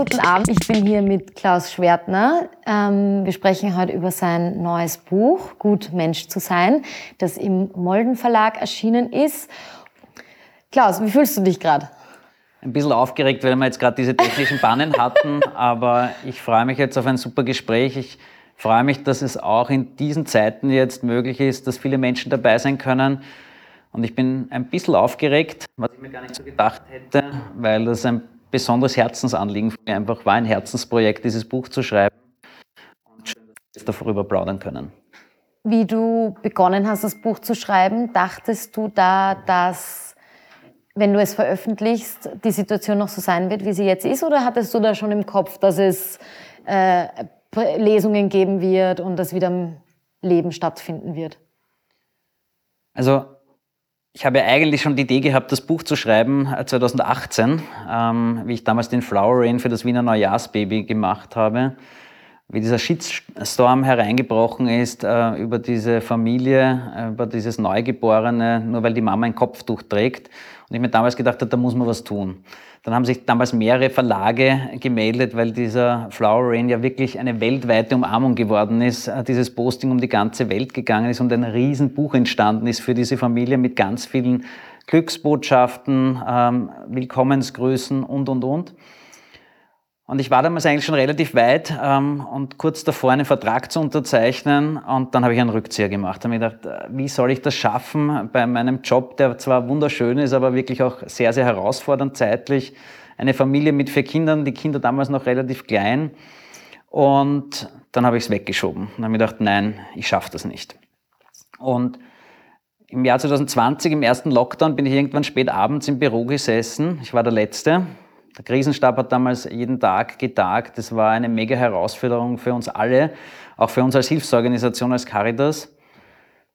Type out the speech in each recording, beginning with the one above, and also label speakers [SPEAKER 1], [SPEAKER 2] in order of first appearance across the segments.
[SPEAKER 1] Guten Abend. Ich bin hier mit Klaus Schwertner. Ähm, wir sprechen heute über sein neues Buch, Gut Mensch zu sein, das im Molden Verlag erschienen ist. Klaus, wie fühlst du dich gerade?
[SPEAKER 2] Ein bisschen aufgeregt, weil wir jetzt gerade diese technischen Pannen hatten, aber ich freue mich jetzt auf ein super Gespräch. Ich freue mich, dass es auch in diesen Zeiten jetzt möglich ist, dass viele Menschen dabei sein können. Und ich bin ein bisschen aufgeregt, was ich mir gar nicht so gedacht hätte, weil das ein besonderes Herzensanliegen für mich einfach war, ein Herzensprojekt, dieses Buch zu schreiben. Und schön, dass wir jetzt darüber plaudern können.
[SPEAKER 1] Wie du begonnen hast, das Buch zu schreiben, dachtest du da, dass, wenn du es veröffentlichst, die Situation noch so sein wird, wie sie jetzt ist? Oder hattest du da schon im Kopf, dass es äh, Lesungen geben wird und das wieder im Leben stattfinden wird?
[SPEAKER 2] Also ich habe ja eigentlich schon die Idee gehabt, das Buch zu schreiben 2018, äh, ähm, wie ich damals den Flower Rain für das Wiener Neujahrsbaby gemacht habe. Wie dieser Shitstorm hereingebrochen ist äh, über diese Familie, äh, über dieses Neugeborene, nur weil die Mama ein Kopftuch trägt. Und ich mir damals gedacht habe, da muss man was tun. Dann haben sich damals mehrere Verlage gemeldet, weil dieser Flower Rain ja wirklich eine weltweite Umarmung geworden ist. Äh, dieses Posting um die ganze Welt gegangen ist und ein Riesenbuch entstanden ist für diese Familie mit ganz vielen Glücksbotschaften, ähm, Willkommensgrüßen und, und, und. Und ich war damals eigentlich schon relativ weit ähm, und kurz davor, einen Vertrag zu unterzeichnen. Und dann habe ich einen Rückzieher gemacht. Da habe ich gedacht, äh, wie soll ich das schaffen bei meinem Job, der zwar wunderschön ist, aber wirklich auch sehr, sehr herausfordernd zeitlich. Eine Familie mit vier Kindern, die Kinder damals noch relativ klein. Und dann habe ich es weggeschoben. Und habe mir gedacht, nein, ich schaffe das nicht. Und im Jahr 2020, im ersten Lockdown, bin ich irgendwann spät abends im Büro gesessen. Ich war der Letzte der Krisenstab hat damals jeden Tag getagt. Das war eine mega Herausforderung für uns alle, auch für uns als Hilfsorganisation, als Caritas.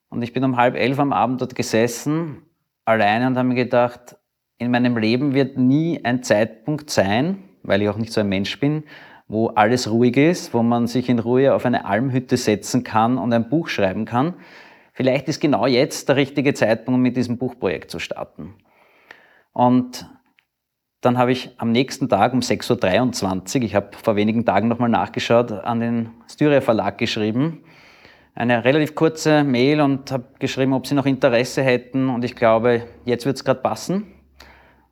[SPEAKER 2] Und ich bin um halb elf am Abend dort gesessen, alleine und habe mir gedacht, in meinem Leben wird nie ein Zeitpunkt sein, weil ich auch nicht so ein Mensch bin, wo alles ruhig ist, wo man sich in Ruhe auf eine Almhütte setzen kann und ein Buch schreiben kann. Vielleicht ist genau jetzt der richtige Zeitpunkt, um mit diesem Buchprojekt zu starten. Und dann habe ich am nächsten Tag um 6.23 Uhr, ich habe vor wenigen Tagen nochmal nachgeschaut, an den Styria Verlag geschrieben. Eine relativ kurze Mail und habe geschrieben, ob sie noch Interesse hätten. Und ich glaube, jetzt wird es gerade passen.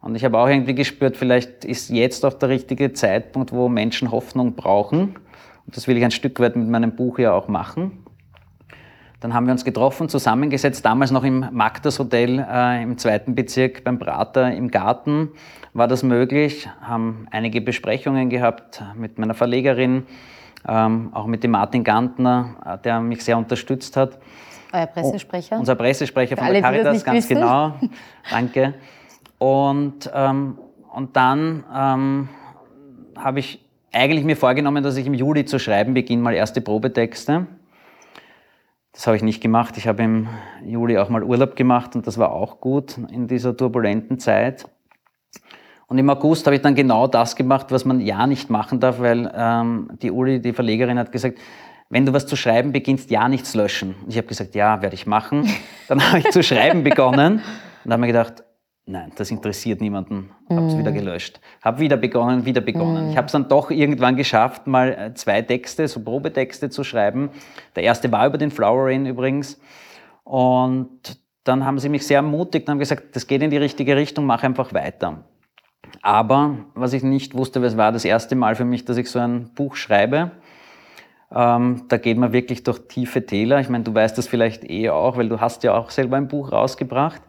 [SPEAKER 2] Und ich habe auch irgendwie gespürt, vielleicht ist jetzt auch der richtige Zeitpunkt, wo Menschen Hoffnung brauchen. Und das will ich ein Stück weit mit meinem Buch ja auch machen. Dann haben wir uns getroffen, zusammengesetzt, damals noch im Magdas Hotel äh, im zweiten Bezirk beim Prater im Garten war das möglich, haben einige Besprechungen gehabt mit meiner Verlegerin, ähm, auch mit dem Martin Gantner, äh, der mich sehr unterstützt hat.
[SPEAKER 1] Euer Pressesprecher?
[SPEAKER 2] unser Pressesprecher von alle, der Caritas, ganz wissen. genau. Danke. Und, ähm, und dann ähm, habe ich eigentlich mir vorgenommen, dass ich im Juli zu schreiben beginne, mal erste Probetexte. Das habe ich nicht gemacht. Ich habe im Juli auch mal Urlaub gemacht und das war auch gut in dieser turbulenten Zeit. Und im August habe ich dann genau das gemacht, was man ja nicht machen darf, weil ähm, die Uli, die Verlegerin, hat gesagt, wenn du was zu schreiben beginnst, ja nichts löschen. Und ich habe gesagt, ja, werde ich machen. Dann habe ich zu schreiben begonnen und habe mir gedacht, nein, das interessiert niemanden. Habe es mm. wieder gelöscht. Habe wieder begonnen, wieder begonnen. Mm. Ich habe es dann doch irgendwann geschafft, mal äh, zwei Texte, so Probetexte zu schreiben. Der erste war über den Flower Rain übrigens. Und dann haben sie mich sehr ermutigt und haben gesagt, das geht in die richtige Richtung, mach einfach weiter. Aber was ich nicht wusste, es war das erste Mal für mich, dass ich so ein Buch schreibe. Ähm, da geht man wirklich durch tiefe Täler. Ich meine, du weißt das vielleicht eh auch, weil du hast ja auch selber ein Buch rausgebracht.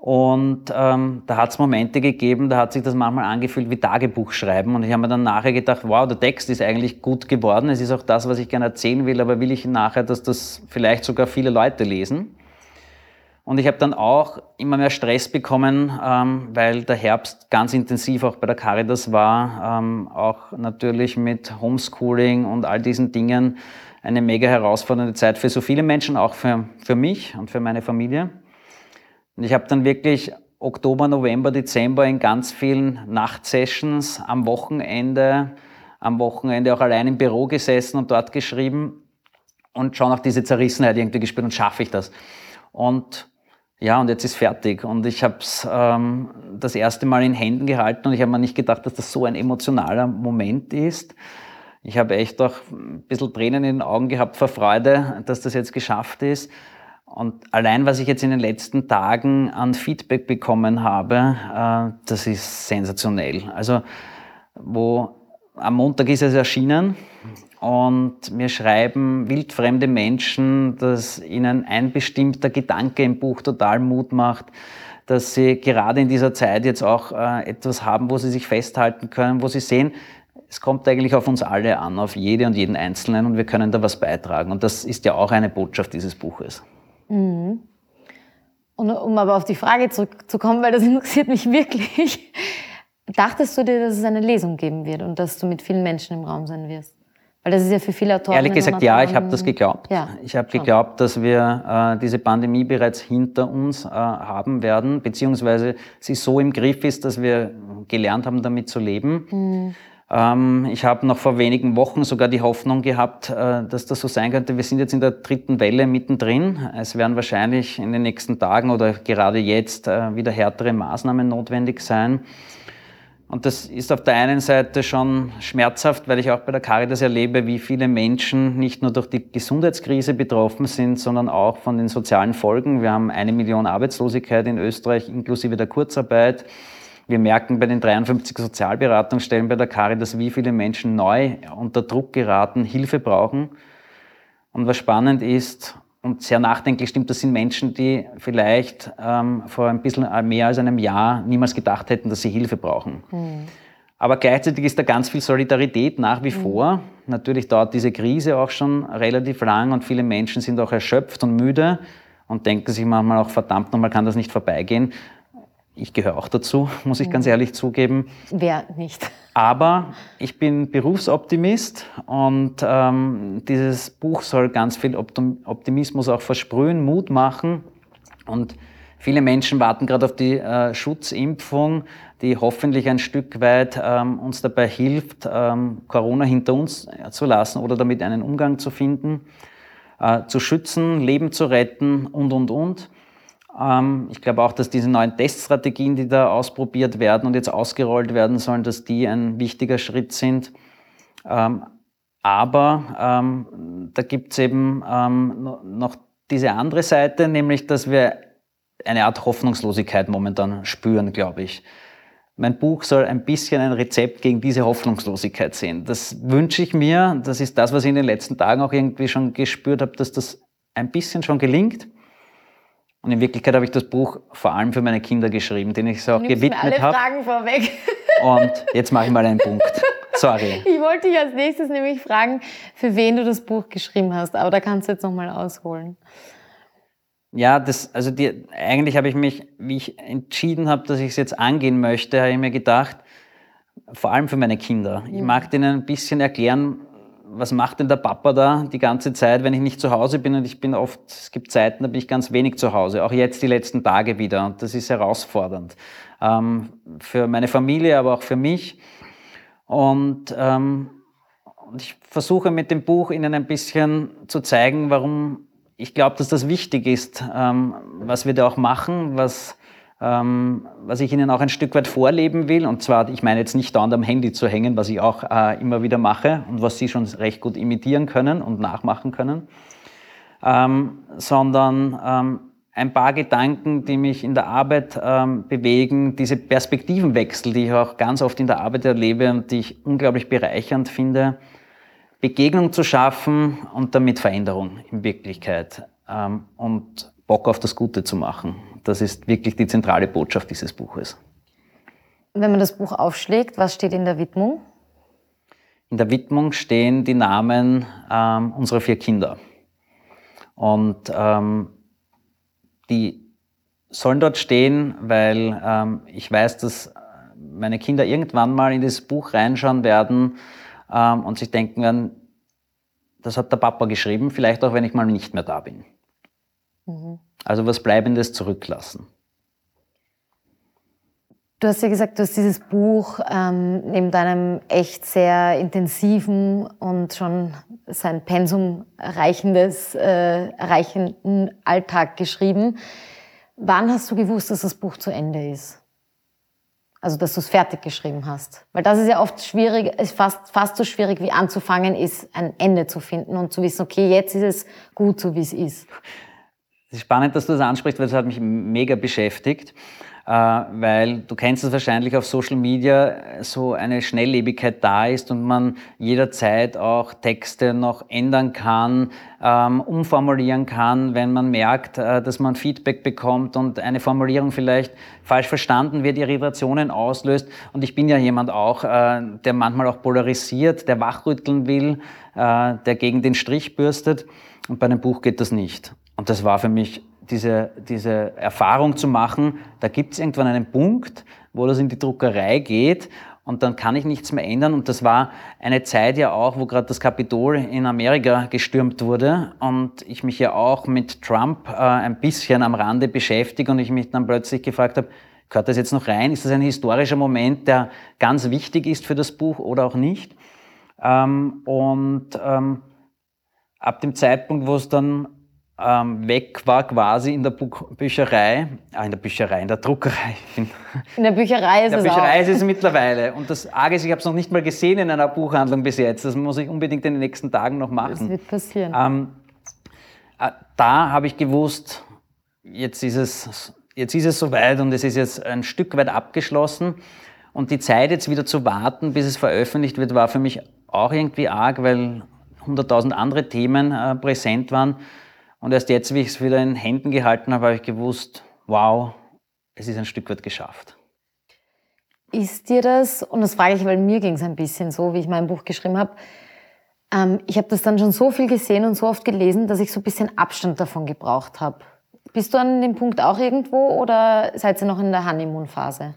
[SPEAKER 2] Und ähm, da hat es Momente gegeben, da hat sich das manchmal angefühlt wie Tagebuch schreiben. Und ich habe mir dann nachher gedacht, wow, der Text ist eigentlich gut geworden. Es ist auch das, was ich gerne erzählen will, aber will ich nachher, dass das vielleicht sogar viele Leute lesen. Und ich habe dann auch immer mehr Stress bekommen, ähm, weil der Herbst ganz intensiv auch bei der Caritas war, ähm, auch natürlich mit Homeschooling und all diesen Dingen eine mega herausfordernde Zeit für so viele Menschen, auch für, für mich und für meine Familie. Und ich habe dann wirklich Oktober, November, Dezember in ganz vielen Nachtsessions am Wochenende, am Wochenende auch allein im Büro gesessen und dort geschrieben und schon auch diese Zerrissenheit irgendwie gespürt und schaffe ich das. Und ja, und jetzt ist fertig. Und ich habe es ähm, das erste Mal in Händen gehalten und ich habe mir nicht gedacht, dass das so ein emotionaler Moment ist. Ich habe echt auch ein bisschen Tränen in den Augen gehabt vor Freude, dass das jetzt geschafft ist. Und allein, was ich jetzt in den letzten Tagen an Feedback bekommen habe, äh, das ist sensationell. Also, wo am Montag ist es erschienen und mir schreiben wildfremde Menschen, dass ihnen ein bestimmter Gedanke im Buch total Mut macht, dass sie gerade in dieser Zeit jetzt auch äh, etwas haben, wo sie sich festhalten können, wo sie sehen, es kommt eigentlich auf uns alle an, auf jede und jeden Einzelnen und wir können da was beitragen. Und das ist ja auch eine Botschaft dieses Buches.
[SPEAKER 1] Mhm. Und um aber auf die Frage zurückzukommen, weil das interessiert mich wirklich, dachtest du dir, dass es eine Lesung geben wird und dass du mit vielen Menschen im Raum sein wirst? Weil das ist ja für viele Autoren.
[SPEAKER 2] Ehrlich gesagt, ja, ich habe das geglaubt. Ja, ich habe geglaubt, dass wir äh, diese Pandemie bereits hinter uns äh, haben werden, beziehungsweise sie so im Griff ist, dass wir gelernt haben, damit zu leben. Mhm. Ähm, ich habe noch vor wenigen Wochen sogar die Hoffnung gehabt, äh, dass das so sein könnte. Wir sind jetzt in der dritten Welle mittendrin. Es werden wahrscheinlich in den nächsten Tagen oder gerade jetzt äh, wieder härtere Maßnahmen notwendig sein. Und das ist auf der einen Seite schon schmerzhaft, weil ich auch bei der Caritas erlebe, wie viele Menschen nicht nur durch die Gesundheitskrise betroffen sind, sondern auch von den sozialen Folgen. Wir haben eine Million Arbeitslosigkeit in Österreich inklusive der Kurzarbeit. Wir merken bei den 53 Sozialberatungsstellen bei der Caritas, wie viele Menschen neu unter Druck geraten, Hilfe brauchen. Und was spannend ist und sehr nachdenklich stimmt, das sind Menschen, die vielleicht ähm, vor ein bisschen mehr als einem Jahr niemals gedacht hätten, dass sie Hilfe brauchen. Mhm. Aber gleichzeitig ist da ganz viel Solidarität nach wie mhm. vor. Natürlich dauert diese Krise auch schon relativ lang und viele Menschen sind auch erschöpft und müde und denken sich manchmal auch, verdammt nochmal kann das nicht vorbeigehen. Ich gehöre auch dazu, muss ich ganz mhm. ehrlich zugeben.
[SPEAKER 1] Wer nicht?
[SPEAKER 2] Aber ich bin Berufsoptimist und ähm, dieses Buch soll ganz viel Optimismus auch versprühen, Mut machen. Und viele Menschen warten gerade auf die äh, Schutzimpfung, die hoffentlich ein Stück weit ähm, uns dabei hilft, ähm, Corona hinter uns zu lassen oder damit einen Umgang zu finden, äh, zu schützen, Leben zu retten und, und, und. Ähm, ich glaube auch, dass diese neuen Teststrategien, die da ausprobiert werden und jetzt ausgerollt werden sollen, dass die ein wichtiger Schritt sind. Ähm, aber ähm, da gibt es eben noch diese andere Seite, nämlich dass wir eine Art Hoffnungslosigkeit momentan spüren, glaube ich. Mein Buch soll ein bisschen ein Rezept gegen diese Hoffnungslosigkeit sehen. Das wünsche ich mir. Das ist das, was ich in den letzten Tagen auch irgendwie schon gespürt habe, dass das ein bisschen schon gelingt. Und in Wirklichkeit habe ich das Buch vor allem für meine Kinder geschrieben, denen ich es auch gewidmet habe.
[SPEAKER 1] Fragen vorweg.
[SPEAKER 2] Und jetzt mache ich mal einen Punkt. Sorry.
[SPEAKER 1] Ich wollte dich als nächstes nämlich fragen, für wen du das Buch geschrieben hast, aber da kannst du jetzt nochmal ausholen.
[SPEAKER 2] Ja, das, also die, eigentlich habe ich mich, wie ich entschieden habe, dass ich es jetzt angehen möchte, habe ich mir gedacht, vor allem für meine Kinder. Ich mag denen ein bisschen erklären, was macht denn der Papa da die ganze Zeit, wenn ich nicht zu Hause bin? Und ich bin oft, es gibt Zeiten, da bin ich ganz wenig zu Hause, auch jetzt die letzten Tage wieder. Und das ist herausfordernd ähm, für meine Familie, aber auch für mich. Und, ähm, ich versuche mit dem Buch Ihnen ein bisschen zu zeigen, warum ich glaube, dass das wichtig ist, ähm, was wir da auch machen, was was ich Ihnen auch ein Stück weit vorleben will. Und zwar, ich meine jetzt nicht dauernd am Handy zu hängen, was ich auch äh, immer wieder mache und was Sie schon recht gut imitieren können und nachmachen können, ähm, sondern ähm, ein paar Gedanken, die mich in der Arbeit ähm, bewegen, diese Perspektivenwechsel, die ich auch ganz oft in der Arbeit erlebe und die ich unglaublich bereichernd finde, Begegnung zu schaffen und damit Veränderung in Wirklichkeit ähm, und Bock auf das Gute zu machen. Das ist wirklich die zentrale Botschaft dieses Buches.
[SPEAKER 1] Wenn man das Buch aufschlägt, was steht in der Widmung?
[SPEAKER 2] In der Widmung stehen die Namen ähm, unserer vier Kinder. Und ähm, die sollen dort stehen, weil ähm, ich weiß, dass meine Kinder irgendwann mal in dieses Buch reinschauen werden ähm, und sich denken werden, das hat der Papa geschrieben, vielleicht auch wenn ich mal nicht mehr da bin. Mhm. Also was Bleibendes zurücklassen.
[SPEAKER 1] Du hast ja gesagt, du hast dieses Buch ähm, neben deinem echt sehr intensiven und schon sein Pensum erreichendes, äh, erreichenden Alltag geschrieben. Wann hast du gewusst, dass das Buch zu Ende ist? Also, dass du es fertig geschrieben hast. Weil das ist ja oft schwierig, ist fast, fast so schwierig wie anzufangen, ist ein Ende zu finden und zu wissen, okay, jetzt ist es gut so, wie es ist.
[SPEAKER 2] Es ist spannend, dass du das ansprichst, weil das hat mich mega beschäftigt. Äh, weil du kennst es wahrscheinlich auf Social Media, so eine Schnelllebigkeit da ist und man jederzeit auch Texte noch ändern kann, ähm, umformulieren kann, wenn man merkt, äh, dass man Feedback bekommt und eine Formulierung vielleicht falsch verstanden wird, Irritationen auslöst. Und ich bin ja jemand auch, äh, der manchmal auch polarisiert, der wachrütteln will, der gegen den Strich bürstet. Und bei einem Buch geht das nicht. Und das war für mich diese, diese Erfahrung zu machen, da gibt es irgendwann einen Punkt, wo das in die Druckerei geht und dann kann ich nichts mehr ändern. Und das war eine Zeit ja auch, wo gerade das Kapitol in Amerika gestürmt wurde und ich mich ja auch mit Trump äh, ein bisschen am Rande beschäftige und ich mich dann plötzlich gefragt habe, gehört das jetzt noch rein? Ist das ein historischer Moment, der ganz wichtig ist für das Buch oder auch nicht? Ähm, und ähm, ab dem Zeitpunkt, wo es dann ähm, weg war quasi in der Bücherei, ah, in der Bücherei, in der Druckerei.
[SPEAKER 1] In der Bücherei ist
[SPEAKER 2] es
[SPEAKER 1] In
[SPEAKER 2] der Bücherei
[SPEAKER 1] auch.
[SPEAKER 2] ist es mittlerweile. Und das Arge ist, ich habe es noch nicht mal gesehen in einer Buchhandlung bis jetzt. Das muss ich unbedingt in den nächsten Tagen noch machen.
[SPEAKER 1] Das wird passieren.
[SPEAKER 2] Ähm, äh, da habe ich gewusst, jetzt ist, es, jetzt ist es soweit und es ist jetzt ein Stück weit abgeschlossen. Und die Zeit jetzt wieder zu warten, bis es veröffentlicht wird, war für mich auch irgendwie arg, weil 100.000 andere Themen äh, präsent waren. Und erst jetzt, wie ich es wieder in Händen gehalten habe, habe ich gewusst, wow, es ist ein Stück weit geschafft.
[SPEAKER 1] Ist dir das, und das frage ich, weil mir ging es ein bisschen so, wie ich mein Buch geschrieben habe, ähm, ich habe das dann schon so viel gesehen und so oft gelesen, dass ich so ein bisschen Abstand davon gebraucht habe. Bist du an dem Punkt auch irgendwo oder seid ihr noch in der Honeymoon-Phase?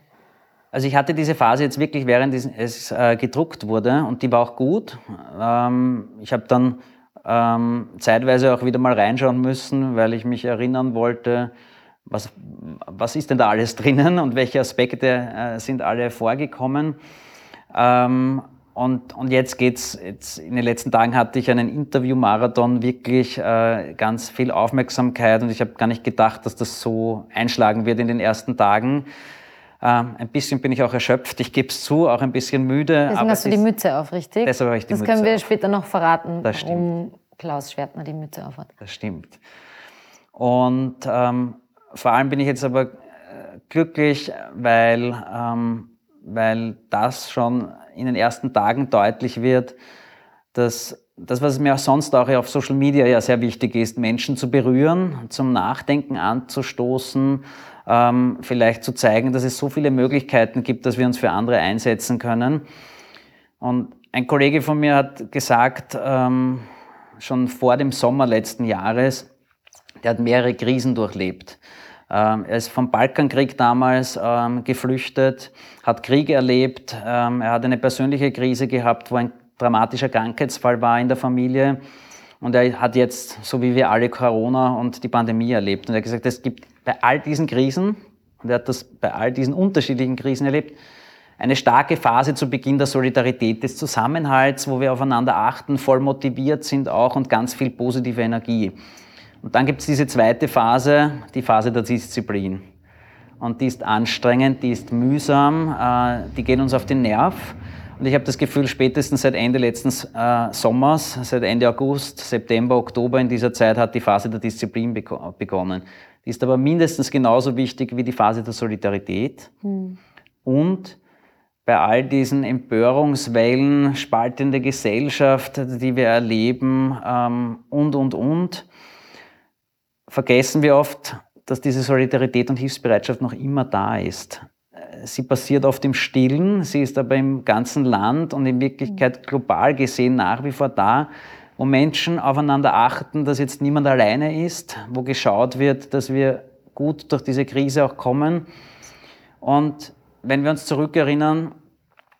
[SPEAKER 2] Also ich hatte diese Phase jetzt wirklich, während es äh, gedruckt wurde und die war auch gut. Ähm, ich habe dann ähm, zeitweise auch wieder mal reinschauen müssen, weil ich mich erinnern wollte, was, was ist denn da alles drinnen und welche Aspekte äh, sind alle vorgekommen. Ähm, und, und jetzt geht's, jetzt in den letzten Tagen hatte ich einen Interview-Marathon, wirklich äh, ganz viel Aufmerksamkeit und ich habe gar nicht gedacht, dass das so einschlagen wird in den ersten Tagen. Ähm, ein bisschen bin ich auch erschöpft, ich gebe es zu, auch ein bisschen müde.
[SPEAKER 1] Deswegen hast du die Mütze auf, richtig?
[SPEAKER 2] Deshalb habe ich die
[SPEAKER 1] das
[SPEAKER 2] Mütze
[SPEAKER 1] können wir
[SPEAKER 2] auf.
[SPEAKER 1] später noch verraten,
[SPEAKER 2] Das
[SPEAKER 1] warum Klaus Schwertner die Mütze auf hat.
[SPEAKER 2] Das stimmt. Und ähm, vor allem bin ich jetzt aber äh, glücklich, weil, ähm, weil das schon in den ersten Tagen deutlich wird, dass das, was mir auch sonst auch auf Social Media ja sehr wichtig ist, Menschen zu berühren, zum Nachdenken anzustoßen, ähm, vielleicht zu zeigen, dass es so viele Möglichkeiten gibt, dass wir uns für andere einsetzen können. Und ein Kollege von mir hat gesagt, ähm, schon vor dem Sommer letzten Jahres, der hat mehrere Krisen durchlebt. Ähm, er ist vom Balkankrieg damals ähm, geflüchtet, hat Krieg erlebt, ähm, er hat eine persönliche Krise gehabt, wo ein dramatischer Krankheitsfall war in der Familie. Und er hat jetzt, so wie wir alle, Corona und die Pandemie erlebt. Und er hat gesagt, es gibt bei all diesen Krisen, und er hat das bei all diesen unterschiedlichen Krisen erlebt, eine starke Phase zu Beginn der Solidarität, des Zusammenhalts, wo wir aufeinander achten, voll motiviert sind auch und ganz viel positive Energie. Und dann gibt es diese zweite Phase, die Phase der Disziplin. Und die ist anstrengend, die ist mühsam, äh, die geht uns auf den Nerv. Und ich habe das Gefühl, spätestens seit Ende letzten äh, Sommers, seit Ende August, September, Oktober in dieser Zeit hat die Phase der Disziplin begonnen. Die ist aber mindestens genauso wichtig wie die Phase der Solidarität. Hm. Und bei all diesen Empörungswellen, spaltende Gesellschaft, die wir erleben ähm, und, und, und, vergessen wir oft, dass diese Solidarität und Hilfsbereitschaft noch immer da ist. Sie passiert oft im Stillen, sie ist aber im ganzen Land und in Wirklichkeit global gesehen nach wie vor da, wo Menschen aufeinander achten, dass jetzt niemand alleine ist, wo geschaut wird, dass wir gut durch diese Krise auch kommen. Und wenn wir uns zurückerinnern,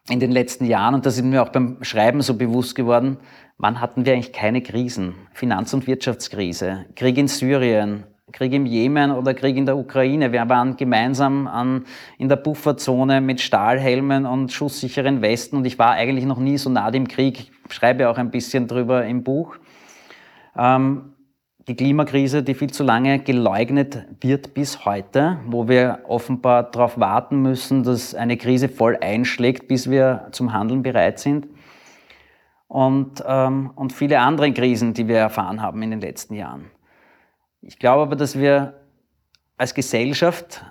[SPEAKER 2] in den letzten Jahren, und das ist mir auch beim Schreiben so bewusst geworden, wann hatten wir eigentlich keine Krisen? Finanz- und Wirtschaftskrise, Krieg in Syrien, Krieg im Jemen oder Krieg in der Ukraine. Wir waren gemeinsam an, in der Pufferzone mit Stahlhelmen und schusssicheren Westen und ich war eigentlich noch nie so nah dem Krieg. Ich schreibe auch ein bisschen drüber im Buch. Ähm, die Klimakrise, die viel zu lange geleugnet wird bis heute, wo wir offenbar darauf warten müssen, dass eine Krise voll einschlägt, bis wir zum Handeln bereit sind. Und, ähm, und viele andere Krisen, die wir erfahren haben in den letzten Jahren. Ich glaube aber, dass wir als Gesellschaft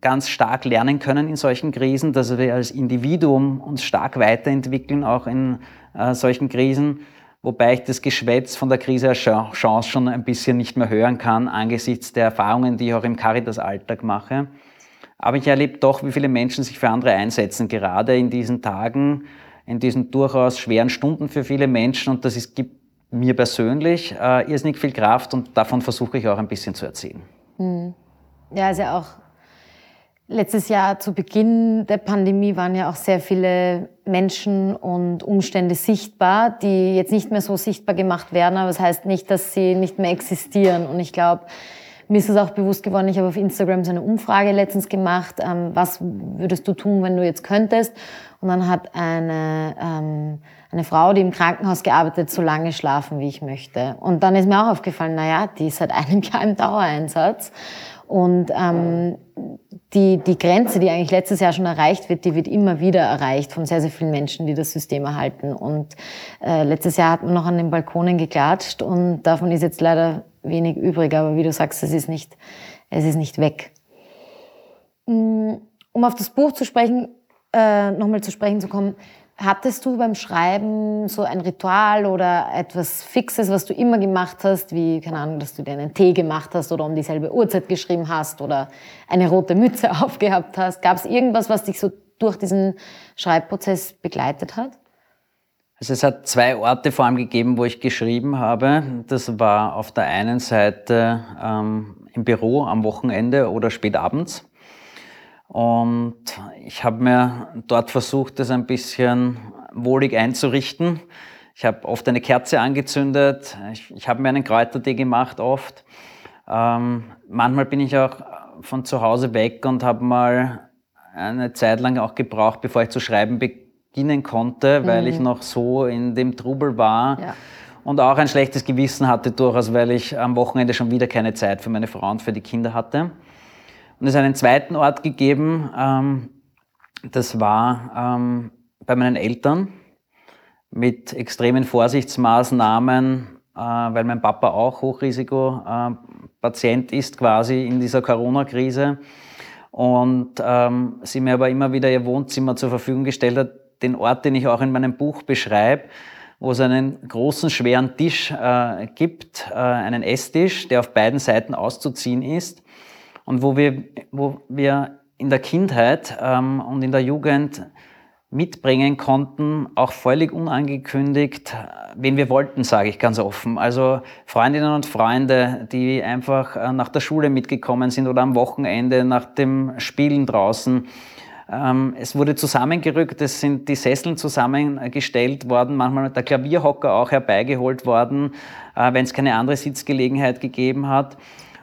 [SPEAKER 2] ganz stark lernen können in solchen Krisen, dass wir als Individuum uns stark weiterentwickeln, auch in äh, solchen Krisen wobei ich das Geschwätz von der Krise als Chance schon ein bisschen nicht mehr hören kann, angesichts der Erfahrungen, die ich auch im Caritas-Alltag mache. Aber ich erlebe doch, wie viele Menschen sich für andere einsetzen, gerade in diesen Tagen, in diesen durchaus schweren Stunden für viele Menschen. Und das ist, gibt mir persönlich äh, irrsinnig viel Kraft und davon versuche ich auch ein bisschen zu erzählen.
[SPEAKER 1] Hm. Ja, ja auch Letztes Jahr zu Beginn der Pandemie waren ja auch sehr viele Menschen und Umstände sichtbar, die jetzt nicht mehr so sichtbar gemacht werden, aber das heißt nicht, dass sie nicht mehr existieren. Und ich glaube, mir ist es auch bewusst geworden, ich habe auf Instagram so eine Umfrage letztens gemacht, ähm, was würdest du tun, wenn du jetzt könntest? Und dann hat eine, ähm, eine Frau, die im Krankenhaus gearbeitet, so lange schlafen, wie ich möchte. Und dann ist mir auch aufgefallen, naja, die ist seit einem Jahr im Dauereinsatz. Und ähm, die, die Grenze, die eigentlich letztes Jahr schon erreicht wird, die wird immer wieder erreicht von sehr, sehr vielen Menschen, die das System erhalten. Und äh, letztes Jahr hat man noch an den Balkonen geklatscht und davon ist jetzt leider wenig übrig. Aber wie du sagst, es ist nicht, es ist nicht weg. Mm, um auf das Buch zu sprechen, äh, nochmal zu sprechen zu kommen, Hattest du beim Schreiben so ein Ritual oder etwas Fixes, was du immer gemacht hast, wie, keine Ahnung, dass du dir einen Tee gemacht hast oder um dieselbe Uhrzeit geschrieben hast oder eine rote Mütze aufgehabt hast? Gab es irgendwas, was dich so durch diesen Schreibprozess begleitet hat?
[SPEAKER 2] Also es hat zwei Orte vor allem gegeben, wo ich geschrieben habe. Das war auf der einen Seite ähm, im Büro am Wochenende oder spät abends. Und ich habe mir dort versucht, das ein bisschen wohlig einzurichten. Ich habe oft eine Kerze angezündet. Ich, ich habe mir einen Kräutertee gemacht, oft. Ähm, manchmal bin ich auch von zu Hause weg und habe mal eine Zeit lang auch gebraucht, bevor ich zu schreiben beginnen konnte, weil mhm. ich noch so in dem Trubel war. Ja. Und auch ein schlechtes Gewissen hatte durchaus, weil ich am Wochenende schon wieder keine Zeit für meine Frau und für die Kinder hatte. Und es hat einen zweiten Ort gegeben, ähm, das war ähm, bei meinen Eltern mit extremen Vorsichtsmaßnahmen, äh, weil mein Papa auch Hochrisikopatient äh, ist quasi in dieser Corona-Krise. Und ähm, sie mir aber immer wieder ihr Wohnzimmer zur Verfügung gestellt hat, den Ort, den ich auch in meinem Buch beschreibe, wo es einen großen, schweren Tisch äh, gibt, äh, einen Esstisch, der auf beiden Seiten auszuziehen ist und wo wir, wo wir in der Kindheit ähm, und in der Jugend mitbringen konnten, auch völlig unangekündigt, wen wir wollten, sage ich ganz offen. Also Freundinnen und Freunde, die einfach äh, nach der Schule mitgekommen sind oder am Wochenende nach dem Spielen draußen. Ähm, es wurde zusammengerückt, es sind die Sesseln zusammengestellt worden, manchmal der Klavierhocker auch herbeigeholt worden, äh, wenn es keine andere Sitzgelegenheit gegeben hat.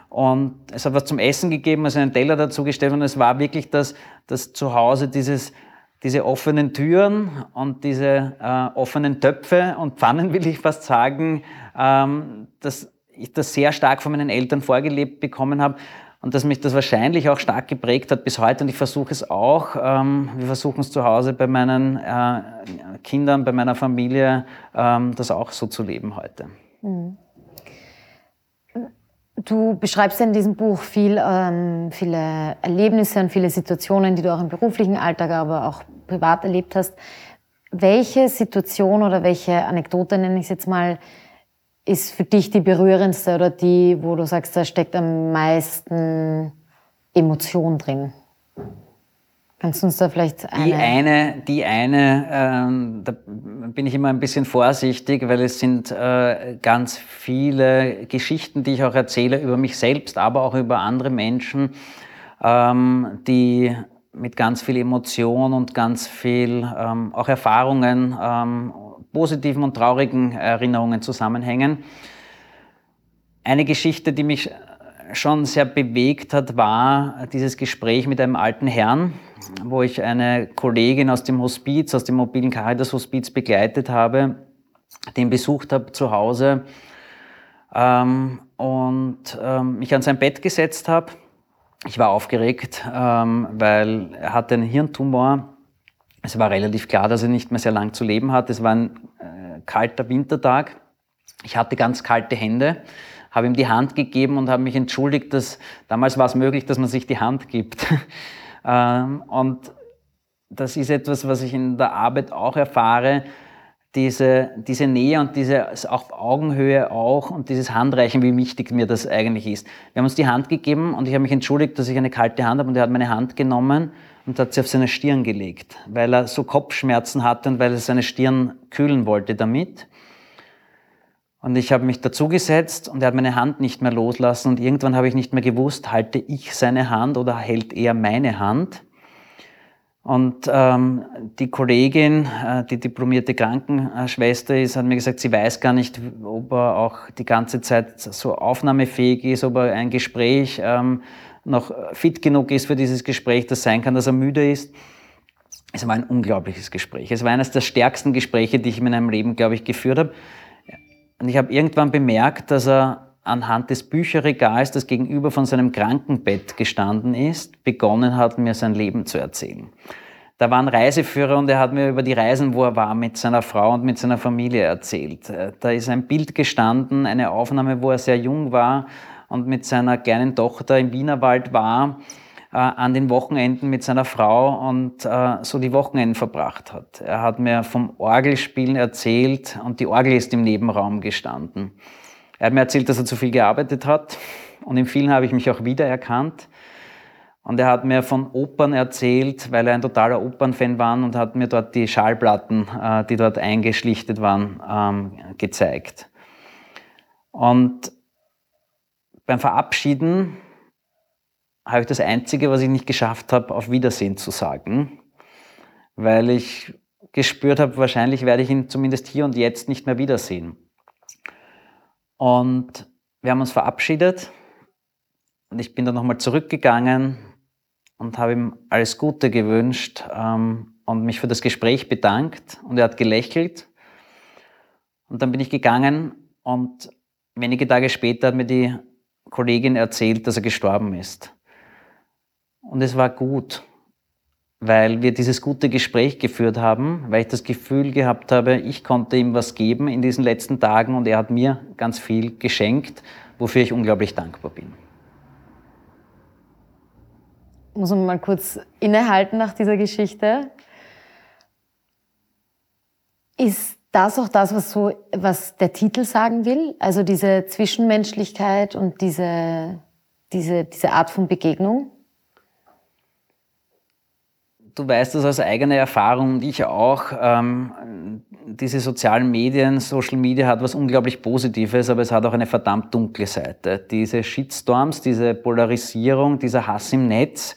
[SPEAKER 2] Und es hat was zum Essen gegeben, also einen Teller dazugestellt und es war wirklich das, das Zuhause dieses, diese offenen Türen und diese äh, offenen Töpfe und Pfannen, will ich fast sagen, ähm, dass ich das sehr stark von meinen Eltern vorgelebt bekommen habe und dass mich das wahrscheinlich auch stark geprägt hat bis heute und ich versuche es auch. Ähm, wir versuchen es zu Hause bei meinen äh, Kindern, bei meiner Familie, ähm, das auch so zu leben heute. Mhm.
[SPEAKER 1] Du beschreibst in diesem Buch viel, ähm, viele Erlebnisse und viele Situationen, die du auch im beruflichen Alltag, aber auch privat erlebt hast. Welche Situation oder welche Anekdote, nenne ich es jetzt mal, ist für dich die berührendste oder die, wo du sagst, da steckt am meisten Emotion drin? Kannst du uns da vielleicht
[SPEAKER 2] eine... Die eine, die eine ähm, da bin ich immer ein bisschen vorsichtig, weil es sind äh, ganz viele Geschichten, die ich auch erzähle über mich selbst, aber auch über andere Menschen, ähm, die mit ganz viel Emotion und ganz viel ähm, auch Erfahrungen, ähm, positiven und traurigen Erinnerungen zusammenhängen. Eine Geschichte, die mich schon sehr bewegt hat, war dieses Gespräch mit einem alten Herrn, wo ich eine Kollegin aus dem Hospiz, aus dem mobilen Caritas Hospiz begleitet habe, den besucht habe zu Hause. ähm, und ähm, mich an sein Bett gesetzt habe. Ich war aufgeregt, ähm, weil er hatte einen Hirntumor. Es war relativ klar, dass er nicht mehr sehr lang zu leben hat. Es war ein äh, kalter Wintertag. Ich hatte ganz kalte Hände, habe ihm die Hand gegeben und habe mich entschuldigt, dass damals war es möglich, dass man sich die Hand gibt. ähm, und das ist etwas, was ich in der Arbeit auch erfahre, diese, diese Nähe und diese auf Augenhöhe auch und dieses Handreichen, wie wichtig mir das eigentlich ist. Wir haben uns die Hand gegeben und ich habe mich entschuldigt, dass ich eine kalte Hand habe und er hat meine Hand genommen und hat sie auf seine Stirn gelegt, weil er so Kopfschmerzen hatte und weil er seine Stirn kühlen wollte damit. Und ich habe mich dazugesetzt und er hat meine Hand nicht mehr loslassen und irgendwann habe ich nicht mehr gewusst, halte ich seine Hand oder hält er meine Hand. Und ähm, die Kollegin, äh, die diplomierte Krankenschwester ist, hat mir gesagt, sie weiß gar nicht, ob er auch die ganze Zeit so aufnahmefähig ist, ob er ein Gespräch ähm, noch fit genug ist für dieses Gespräch, das sein kann, dass er müde ist. Es war ein unglaubliches Gespräch. Es war eines der stärksten Gespräche, die ich in meinem Leben, glaube ich, geführt habe. Und ich habe irgendwann bemerkt, dass er anhand des Bücherregals, das gegenüber von seinem Krankenbett gestanden ist, begonnen hat, mir sein Leben zu erzählen. Da war ein Reiseführer und er hat mir über die Reisen, wo er war, mit seiner Frau und mit seiner Familie erzählt. Äh, da ist ein Bild gestanden, eine Aufnahme, wo er sehr jung war und mit seiner kleinen Tochter im Wienerwald war, äh, an den Wochenenden mit seiner Frau und äh, so die Wochenenden verbracht hat. Er hat mir vom Orgelspielen erzählt und die Orgel ist im Nebenraum gestanden. Er hat mir erzählt, dass er zu viel gearbeitet hat und in vielen habe ich mich auch wiedererkannt. Und er hat mir von Opern erzählt, weil er ein totaler Opernfan war und hat mir dort die Schallplatten, äh, die dort eingeschlichtet waren, ähm, gezeigt. Und beim Verabschieden habe ich das Einzige, was ich nicht geschafft habe, auf Wiedersehen zu sagen, weil ich gespürt habe, wahrscheinlich werde ich ihn zumindest hier und jetzt nicht mehr wiedersehen. Und wir haben uns verabschiedet und ich bin dann nochmal zurückgegangen und habe ihm alles Gute gewünscht ähm, und mich für das Gespräch bedankt und er hat gelächelt. Und dann bin ich gegangen und wenige Tage später hat mir die Kollegin erzählt, dass er gestorben ist. Und es war gut, weil wir dieses gute Gespräch geführt haben, weil ich das Gefühl gehabt habe, ich konnte ihm was geben in diesen letzten Tagen und er hat mir ganz viel geschenkt, wofür ich unglaublich dankbar bin.
[SPEAKER 1] Muss man mal kurz innehalten nach dieser Geschichte. Ist das auch das, was, so, was der Titel sagen will? Also diese Zwischenmenschlichkeit und diese, diese, diese Art von Begegnung?
[SPEAKER 2] du weißt das aus eigener Erfahrung und ich auch. Ähm, diese sozialen Medien, Social Media hat was unglaublich Positives, aber es hat auch eine verdammt dunkle Seite. Diese Shitstorms, diese Polarisierung, dieser Hass im Netz,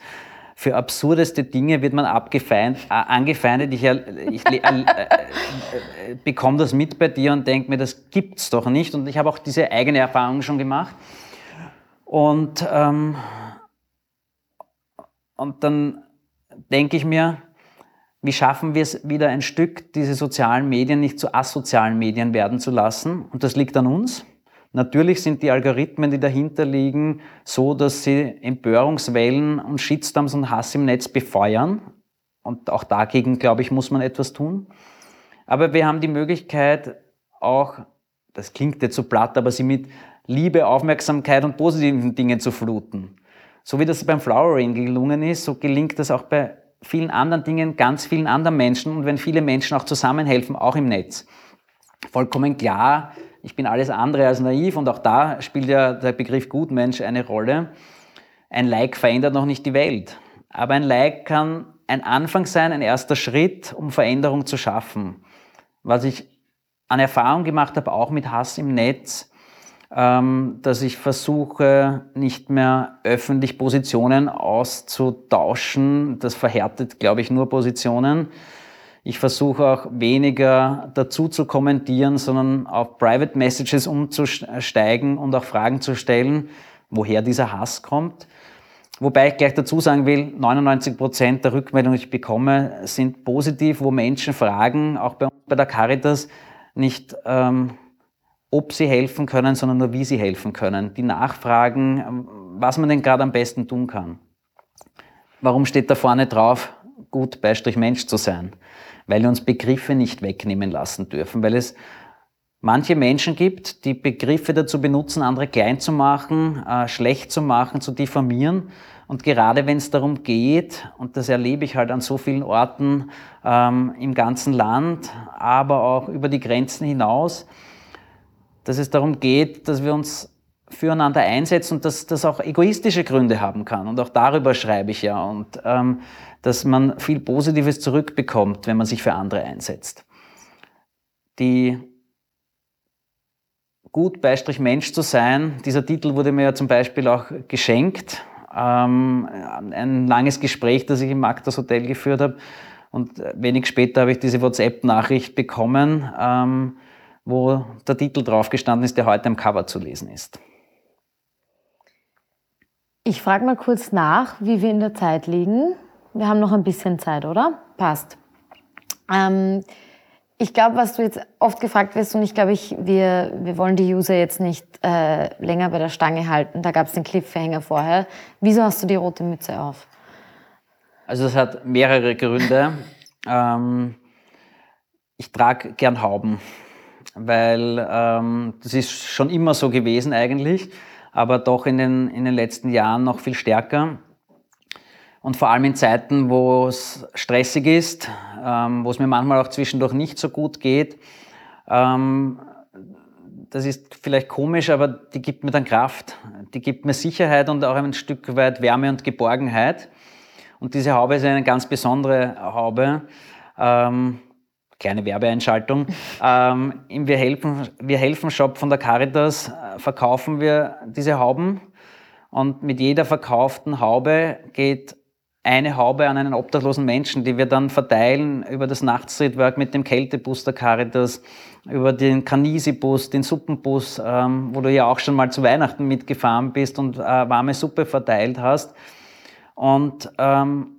[SPEAKER 2] für absurdeste Dinge wird man abgefeind, äh, angefeindet. Ich, ich äh, äh, äh, bekomme das mit bei dir und denke mir, das gibt's doch nicht. Und ich habe auch diese eigene Erfahrung schon gemacht. Und, ähm, und dann denke ich mir, wie schaffen wir es wieder ein Stück, diese sozialen Medien nicht zu asozialen Medien werden zu lassen? Und das liegt an uns. Natürlich sind die Algorithmen, die dahinter liegen, so, dass sie Empörungswellen und Shitstorms und Hass im Netz befeuern. Und auch dagegen, glaube ich, muss man etwas tun. Aber wir haben die Möglichkeit, auch, das klingt jetzt so platt, aber sie mit Liebe, Aufmerksamkeit und positiven Dingen zu fluten. So wie das beim Flowering gelungen ist, so gelingt das auch bei vielen anderen Dingen, ganz vielen anderen Menschen und wenn viele Menschen auch zusammenhelfen, auch im Netz. Vollkommen klar, ich bin alles andere als naiv und auch da spielt ja der Begriff Gutmensch eine Rolle. Ein Like verändert noch nicht die Welt, aber ein Like kann ein Anfang sein, ein erster Schritt, um Veränderung zu schaffen. Was ich an Erfahrung gemacht habe, auch mit Hass im Netz, ähm, dass ich versuche, nicht mehr öffentlich Positionen auszutauschen. Das verhärtet, glaube ich, nur Positionen. Ich versuche auch weniger dazu zu kommentieren, sondern auf Private Messages umzusteigen und auch Fragen zu stellen, woher dieser Hass kommt. Wobei ich gleich dazu sagen will, 99 Prozent der Rückmeldungen, die ich bekomme, sind positiv, wo Menschen fragen, auch bei uns bei der Caritas, nicht ähm, ob sie helfen können, sondern nur wie sie helfen können. Die nachfragen, was man denn gerade am besten tun kann. Warum steht da vorne drauf, gut Beistrich Mensch zu sein? Weil wir uns Begriffe nicht wegnehmen lassen dürfen, weil es manche Menschen gibt, die Begriffe dazu benutzen, andere klein zu machen, äh, schlecht zu machen, zu diffamieren. Und gerade wenn es darum geht, und das erlebe ich halt an so vielen Orten ähm, im ganzen Land, aber auch über die Grenzen hinaus, dass es darum geht, dass wir uns füreinander einsetzen und dass das auch egoistische Gründe haben kann. Und auch darüber schreibe ich ja. Und ähm, dass man viel Positives zurückbekommt, wenn man sich für andere einsetzt. Die gut Beistrich Mensch zu sein, dieser Titel wurde mir ja zum Beispiel auch geschenkt. Ähm, ein langes Gespräch, das ich im Magdas Hotel geführt habe. Und wenig später habe ich diese WhatsApp-Nachricht bekommen, ähm, wo der Titel drauf gestanden ist, der heute am Cover zu lesen ist.
[SPEAKER 1] Ich frage mal kurz nach, wie wir in der Zeit liegen. Wir haben noch ein bisschen Zeit, oder? Passt. Ähm, ich glaube, was du jetzt oft gefragt wirst, und ich glaube, ich, wir, wir wollen die User jetzt nicht äh, länger bei der Stange halten. Da gab es den Cliffhanger vorher. Wieso hast du die rote Mütze auf?
[SPEAKER 2] Also das hat mehrere Gründe. ähm, ich trage gern Hauben weil ähm, das ist schon immer so gewesen eigentlich, aber doch in den, in den letzten Jahren noch viel stärker. Und vor allem in Zeiten, wo es stressig ist, ähm, wo es mir manchmal auch zwischendurch nicht so gut geht. Ähm, das ist vielleicht komisch, aber die gibt mir dann Kraft. Die gibt mir Sicherheit und auch ein Stück weit Wärme und Geborgenheit. Und diese Haube ist eine ganz besondere Haube. Ähm, kleine Werbeeinschaltung. ähm, Im Wir helfen, Wir helfen Shop von der Caritas äh, verkaufen wir diese Hauben und mit jeder verkauften Haube geht eine Haube an einen obdachlosen Menschen, die wir dann verteilen über das Nachtstreetwork mit dem Kältebus der Caritas, über den Kanisi-Bus, den Suppenbus, ähm, wo du ja auch schon mal zu Weihnachten mitgefahren bist und äh, warme Suppe verteilt hast. Und ähm,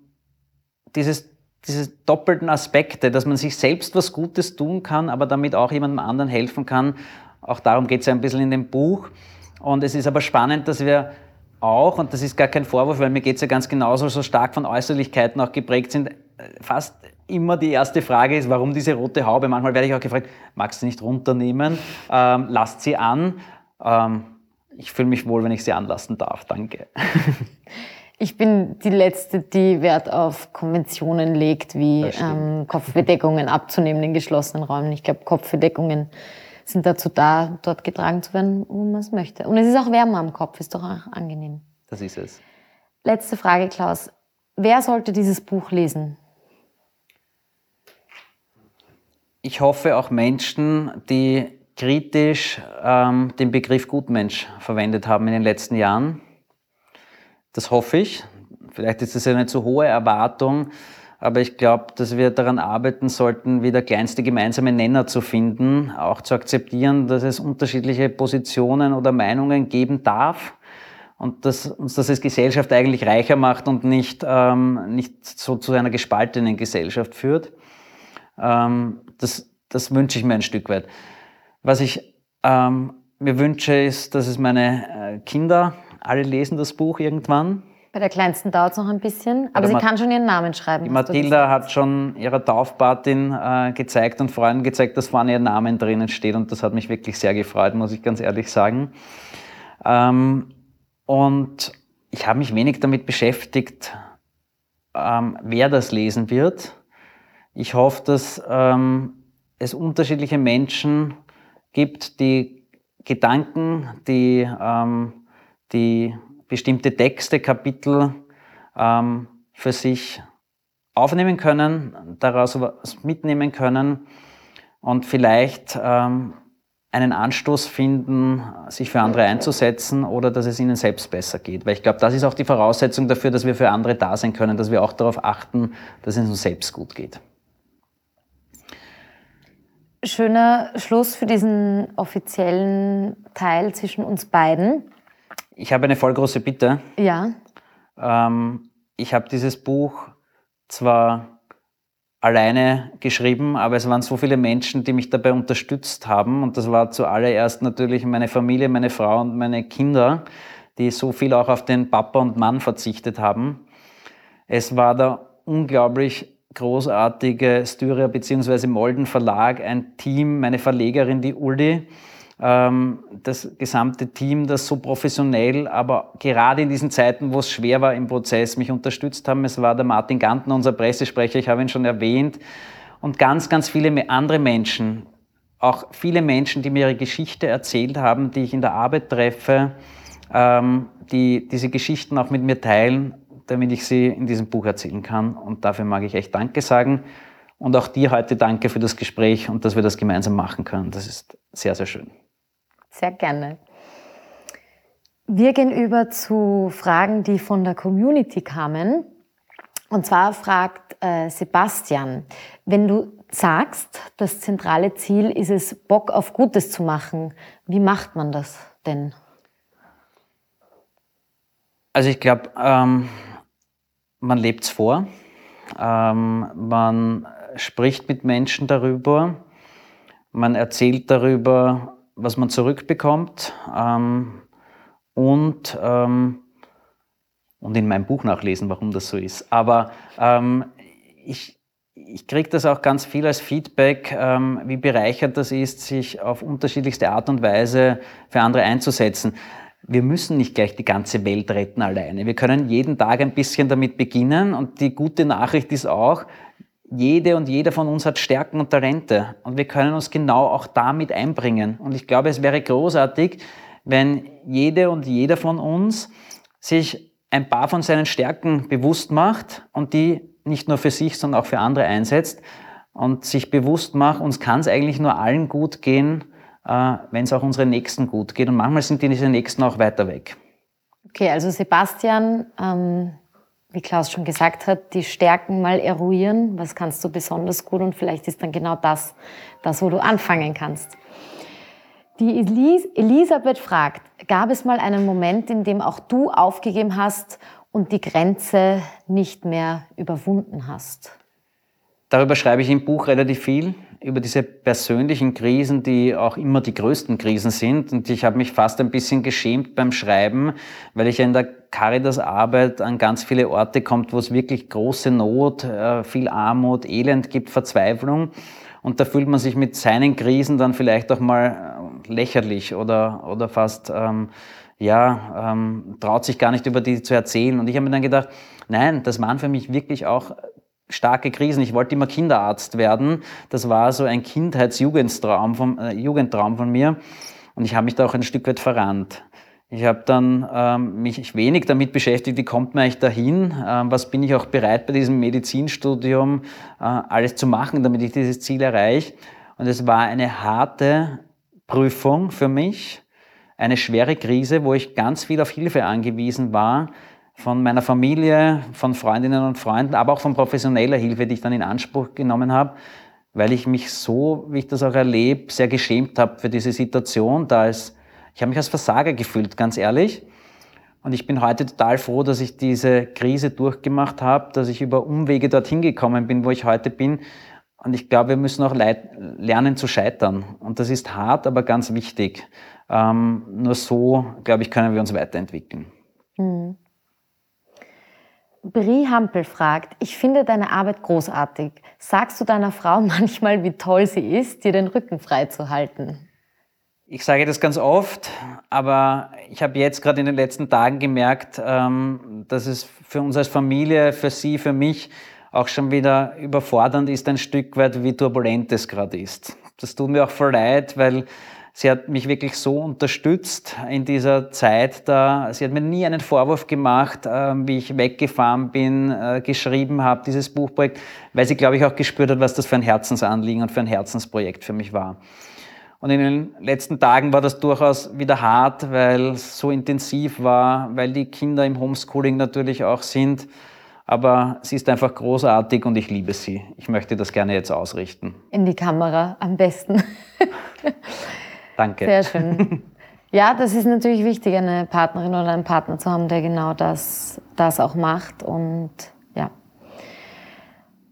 [SPEAKER 2] dieses diese doppelten Aspekte, dass man sich selbst was Gutes tun kann, aber damit auch jemandem anderen helfen kann. Auch darum geht es ja ein bisschen in dem Buch. Und es ist aber spannend, dass wir auch, und das ist gar kein Vorwurf, weil mir geht es ja ganz genauso, so stark von Äußerlichkeiten auch geprägt sind, fast immer die erste Frage ist, warum diese rote Haube? Manchmal werde ich auch gefragt, magst du nicht runternehmen? Ähm, lasst sie an. Ähm, ich fühle mich wohl, wenn ich sie anlassen darf. Danke.
[SPEAKER 1] Ich bin die Letzte, die Wert auf Konventionen legt, wie ähm, Kopfbedeckungen abzunehmen in geschlossenen Räumen. Ich glaube, Kopfbedeckungen sind dazu da, dort getragen zu werden, wo man es möchte. Und es ist auch wärmer am Kopf, ist doch auch angenehm.
[SPEAKER 2] Das ist es.
[SPEAKER 1] Letzte Frage, Klaus. Wer sollte dieses Buch lesen?
[SPEAKER 2] Ich hoffe auch Menschen, die kritisch ähm, den Begriff Gutmensch verwendet haben in den letzten Jahren das hoffe ich. Vielleicht ist das eine zu hohe Erwartung, aber ich glaube, dass wir daran arbeiten sollten, wieder kleinste gemeinsame Nenner zu finden, auch zu akzeptieren, dass es unterschiedliche Positionen oder Meinungen geben darf und dass uns das als Gesellschaft eigentlich reicher macht und nicht, ähm, nicht so zu einer gespaltenen Gesellschaft führt. Ähm, das, das wünsche ich mir ein Stück weit. Was ich ähm, mir wünsche, ist, dass es meine äh, Kinder alle lesen das Buch irgendwann.
[SPEAKER 1] Bei der Kleinsten dauert es noch ein bisschen, aber sie kann schon ihren Namen schreiben.
[SPEAKER 2] Die Mathilda hat schon ihrer Taufpatin äh, gezeigt und Freunden gezeigt, dass vorne ihr Name drinnen steht und das hat mich wirklich sehr gefreut, muss ich ganz ehrlich sagen. Ähm, und ich habe mich wenig damit beschäftigt, ähm, wer das lesen wird. Ich hoffe, dass ähm, es unterschiedliche Menschen gibt, die Gedanken, die ähm, die bestimmte Texte, Kapitel ähm, für sich aufnehmen können, daraus was mitnehmen können und vielleicht ähm, einen Anstoß finden, sich für andere einzusetzen oder dass es ihnen selbst besser geht. Weil ich glaube, das ist auch die Voraussetzung dafür, dass wir für andere da sein können, dass wir auch darauf achten, dass es uns selbst gut geht.
[SPEAKER 1] Schöner Schluss für diesen offiziellen Teil zwischen uns beiden.
[SPEAKER 2] Ich habe eine voll große Bitte.
[SPEAKER 1] Ja.
[SPEAKER 2] Ähm, ich habe dieses Buch zwar alleine geschrieben, aber es waren so viele Menschen, die mich dabei unterstützt haben. Und das war zuallererst natürlich meine Familie, meine Frau und meine Kinder, die so viel auch auf den Papa und Mann verzichtet haben. Es war der unglaublich großartige Styria bzw. Molden Verlag, ein Team, meine Verlegerin, die Uldi, ähm, das gesamte Team, das so professionell, aber gerade in diesen Zeiten, wo es schwer war im Prozess, mich unterstützt haben. Es war der Martin Gantner, unser Pressesprecher, ich habe ihn schon erwähnt, und ganz, ganz viele andere Menschen, auch viele Menschen, die mir ihre Geschichte erzählt haben, die ich in der Arbeit treffe, ähm, die diese Geschichten auch mit mir teilen, damit ich sie in diesem Buch erzählen kann. Und dafür mag ich echt Danke sagen. Und auch dir heute danke für das Gespräch und dass wir das gemeinsam machen können. Das ist sehr, sehr schön.
[SPEAKER 1] Sehr gerne. Wir gehen über zu Fragen, die von der Community kamen. Und zwar fragt äh, Sebastian, wenn du sagst, das zentrale Ziel ist es, Bock auf Gutes zu machen, wie macht man das denn?
[SPEAKER 2] Also ich glaube, ähm, man lebt es vor, ähm, man spricht mit Menschen darüber, man erzählt darüber, was man zurückbekommt ähm, und, ähm, und in meinem Buch nachlesen, warum das so ist. Aber ähm, ich, ich kriege das auch ganz viel als Feedback, ähm, wie bereichert das ist, sich auf unterschiedlichste Art und Weise für andere einzusetzen. Wir müssen nicht gleich die ganze Welt retten alleine. Wir können jeden Tag ein bisschen damit beginnen und die gute Nachricht ist auch, jede und jeder von uns hat Stärken und Talente und wir können uns genau auch damit einbringen. Und ich glaube, es wäre großartig, wenn jede und jeder von uns sich ein paar von seinen Stärken bewusst macht und die nicht nur für sich, sondern auch für andere einsetzt und sich bewusst macht, uns kann es eigentlich nur allen gut gehen, äh, wenn es auch unseren Nächsten gut geht. Und manchmal sind diese Nächsten auch weiter weg.
[SPEAKER 1] Okay, also Sebastian, ähm, wie Klaus schon gesagt hat, die Stärken mal eruieren. Was kannst du besonders gut? Und vielleicht ist dann genau das, das, wo du anfangen kannst. Die Elis Elisabeth fragt, gab es mal einen Moment, in dem auch du aufgegeben hast und die Grenze nicht mehr überwunden hast?
[SPEAKER 2] Darüber schreibe ich im Buch relativ viel, über diese persönlichen Krisen, die auch immer die größten Krisen sind. Und ich habe mich fast ein bisschen geschämt beim Schreiben, weil ich ja in der Caritas-Arbeit an ganz viele Orte kommt, wo es wirklich große Not, äh, viel Armut, Elend gibt, Verzweiflung. Und da fühlt man sich mit seinen Krisen dann vielleicht auch mal äh, lächerlich oder, oder fast, ähm, ja, ähm, traut sich gar nicht über die zu erzählen. Und ich habe mir dann gedacht, nein, das waren für mich wirklich auch starke Krisen. Ich wollte immer Kinderarzt werden. Das war so ein Kindheitsjugendtraum von, äh, Jugendtraum von mir. Und ich habe mich da auch ein Stück weit verrannt. Ich habe dann ähm, mich wenig damit beschäftigt, wie kommt man eigentlich dahin, ähm, was bin ich auch bereit bei diesem Medizinstudium äh, alles zu machen, damit ich dieses Ziel erreiche. Und es war eine harte Prüfung für mich, eine schwere Krise, wo ich ganz viel auf Hilfe angewiesen war, von meiner Familie, von Freundinnen und Freunden, aber auch von professioneller Hilfe, die ich dann in Anspruch genommen habe, weil ich mich so, wie ich das auch erlebe, sehr geschämt habe für diese Situation. Da ist, ich habe mich als Versager gefühlt, ganz ehrlich. Und ich bin heute total froh, dass ich diese Krise durchgemacht habe, dass ich über Umwege dorthin gekommen bin, wo ich heute bin. Und ich glaube, wir müssen auch lernen zu scheitern. Und das ist hart, aber ganz wichtig. Ähm, nur so, glaube ich, können wir uns weiterentwickeln. Mhm.
[SPEAKER 1] Brie Hampel fragt, ich finde deine Arbeit großartig. Sagst du deiner Frau manchmal, wie toll sie ist, dir den Rücken frei zu halten?
[SPEAKER 2] Ich sage das ganz oft, aber ich habe jetzt gerade in den letzten Tagen gemerkt, ähm, dass es für uns als Familie, für sie, für mich auch schon wieder überfordernd ist, ein Stück weit, wie turbulent es gerade ist. Das tut mir auch voll leid, weil Sie hat mich wirklich so unterstützt in dieser Zeit. Da, sie hat mir nie einen Vorwurf gemacht, äh, wie ich weggefahren bin, äh, geschrieben habe, dieses Buchprojekt, weil sie, glaube ich, auch gespürt hat, was das für ein Herzensanliegen und für ein Herzensprojekt für mich war. Und in den letzten Tagen war das durchaus wieder hart, weil es so intensiv war, weil die Kinder im Homeschooling natürlich auch sind. Aber sie ist einfach großartig und ich liebe sie. Ich möchte das gerne jetzt ausrichten.
[SPEAKER 1] In die Kamera am besten.
[SPEAKER 2] Danke.
[SPEAKER 1] Sehr schön. Ja, das ist natürlich wichtig, eine Partnerin oder einen Partner zu haben, der genau das, das auch macht. Und ja.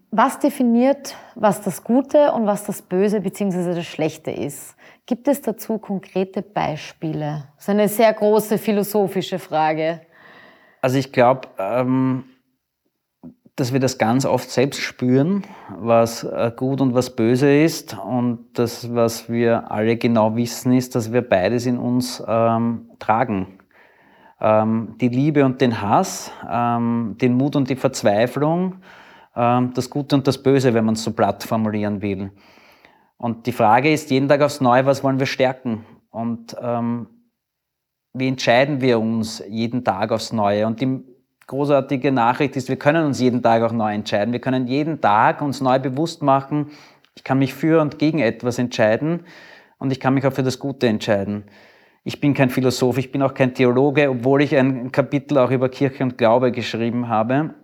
[SPEAKER 1] Was definiert, was das Gute und was das Böse bzw. das Schlechte ist? Gibt es dazu konkrete Beispiele? Das ist eine sehr große philosophische Frage.
[SPEAKER 2] Also ich glaube, ähm, dass wir das ganz oft selbst spüren, was äh, gut und was böse ist. Und das, was wir alle genau wissen, ist, dass wir beides in uns ähm, tragen. Ähm, die Liebe und den Hass, ähm, den Mut und die Verzweiflung, ähm, das Gute und das Böse, wenn man es so platt formulieren will. Und die Frage ist jeden Tag aufs Neue, was wollen wir stärken? Und ähm, wie entscheiden wir uns jeden Tag aufs Neue? Und die großartige Nachricht ist, wir können uns jeden Tag auch neu entscheiden. Wir können jeden Tag uns neu bewusst machen, ich kann mich für und gegen etwas entscheiden und ich kann mich auch für das Gute entscheiden. Ich bin kein Philosoph, ich bin auch kein Theologe, obwohl ich ein Kapitel auch über Kirche und Glaube geschrieben habe.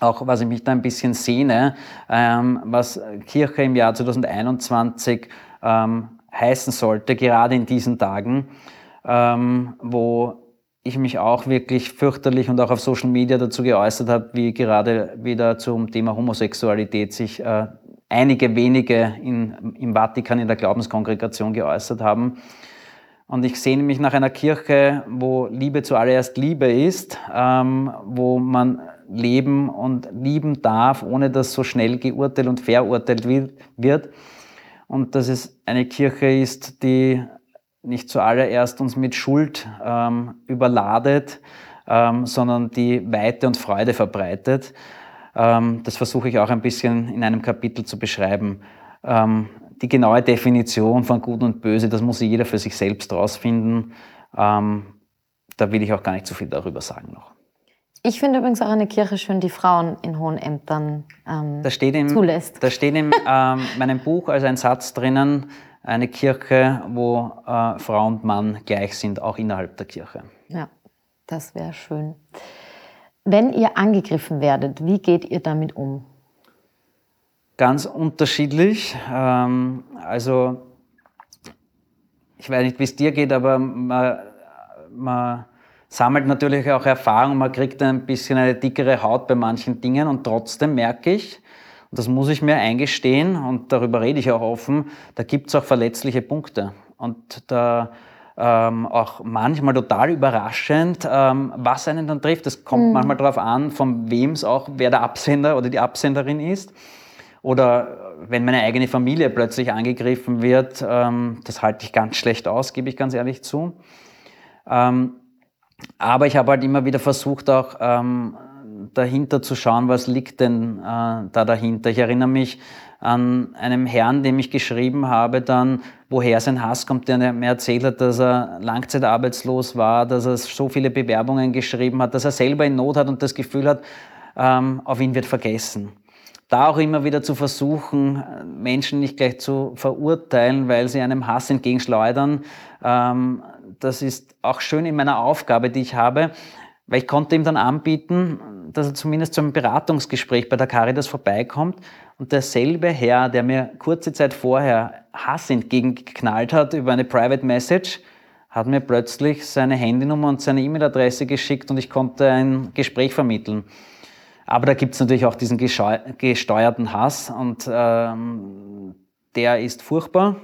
[SPEAKER 2] Auch was ich mich da ein bisschen sehne, ähm, was Kirche im Jahr 2021 ähm, heißen sollte, gerade in diesen Tagen, ähm, wo ich mich auch wirklich fürchterlich und auch auf Social Media dazu geäußert habe, wie gerade wieder zum Thema Homosexualität sich äh, einige wenige in, im Vatikan in der Glaubenskongregation geäußert haben. Und ich sehne mich nach einer Kirche, wo Liebe zuallererst Liebe ist, ähm, wo man leben und lieben darf, ohne dass so schnell geurteilt und verurteilt wird. Und dass es eine Kirche ist, die nicht zuallererst uns mit Schuld ähm, überladet, ähm, sondern die Weite und Freude verbreitet. Ähm, das versuche ich auch ein bisschen in einem Kapitel zu beschreiben. Ähm, die genaue Definition von Gut und Böse, das muss jeder für sich selbst rausfinden. Ähm, da will ich auch gar nicht zu viel darüber sagen noch.
[SPEAKER 1] Ich finde übrigens auch eine Kirche schön, die Frauen in hohen Ämtern ähm, da steht im, zulässt.
[SPEAKER 2] Da steht in ähm, meinem Buch als ein Satz drinnen, eine Kirche, wo äh, Frau und Mann gleich sind, auch innerhalb der Kirche.
[SPEAKER 1] Ja, das wäre schön. Wenn ihr angegriffen werdet, wie geht ihr damit um?
[SPEAKER 2] Ganz unterschiedlich. Ähm, also, ich weiß nicht, wie es dir geht, aber man, man sammelt natürlich auch Erfahrung, man kriegt ein bisschen eine dickere Haut bei manchen Dingen und trotzdem merke ich, und das muss ich mir eingestehen und darüber rede ich auch offen, da gibt es auch verletzliche Punkte. Und da ähm, auch manchmal total überraschend, ähm, was einen dann trifft. Es kommt mhm. manchmal darauf an, von wem es auch, wer der Absender oder die Absenderin ist. Oder wenn meine eigene Familie plötzlich angegriffen wird, ähm, das halte ich ganz schlecht aus, gebe ich ganz ehrlich zu. Ähm, aber ich habe halt immer wieder versucht, auch ähm, dahinter zu schauen, was liegt denn äh, da dahinter. Ich erinnere mich an einem Herrn, dem ich geschrieben habe, dann, woher sein Hass kommt, der mir erzählt hat, dass er langzeitarbeitslos war, dass er so viele Bewerbungen geschrieben hat, dass er selber in Not hat und das Gefühl hat, ähm, auf ihn wird vergessen. Da auch immer wieder zu versuchen, Menschen nicht gleich zu verurteilen, weil sie einem Hass entgegenschleudern, ähm, das ist auch schön in meiner Aufgabe, die ich habe, weil ich konnte ihm dann anbieten, dass er zumindest zu einem Beratungsgespräch bei der Caritas vorbeikommt und derselbe Herr, der mir kurze Zeit vorher Hass entgegengeknallt hat über eine Private Message, hat mir plötzlich seine Handynummer und seine E-Mail-Adresse geschickt und ich konnte ein Gespräch vermitteln. Aber da gibt es natürlich auch diesen gesteuerten Hass und ähm, der ist furchtbar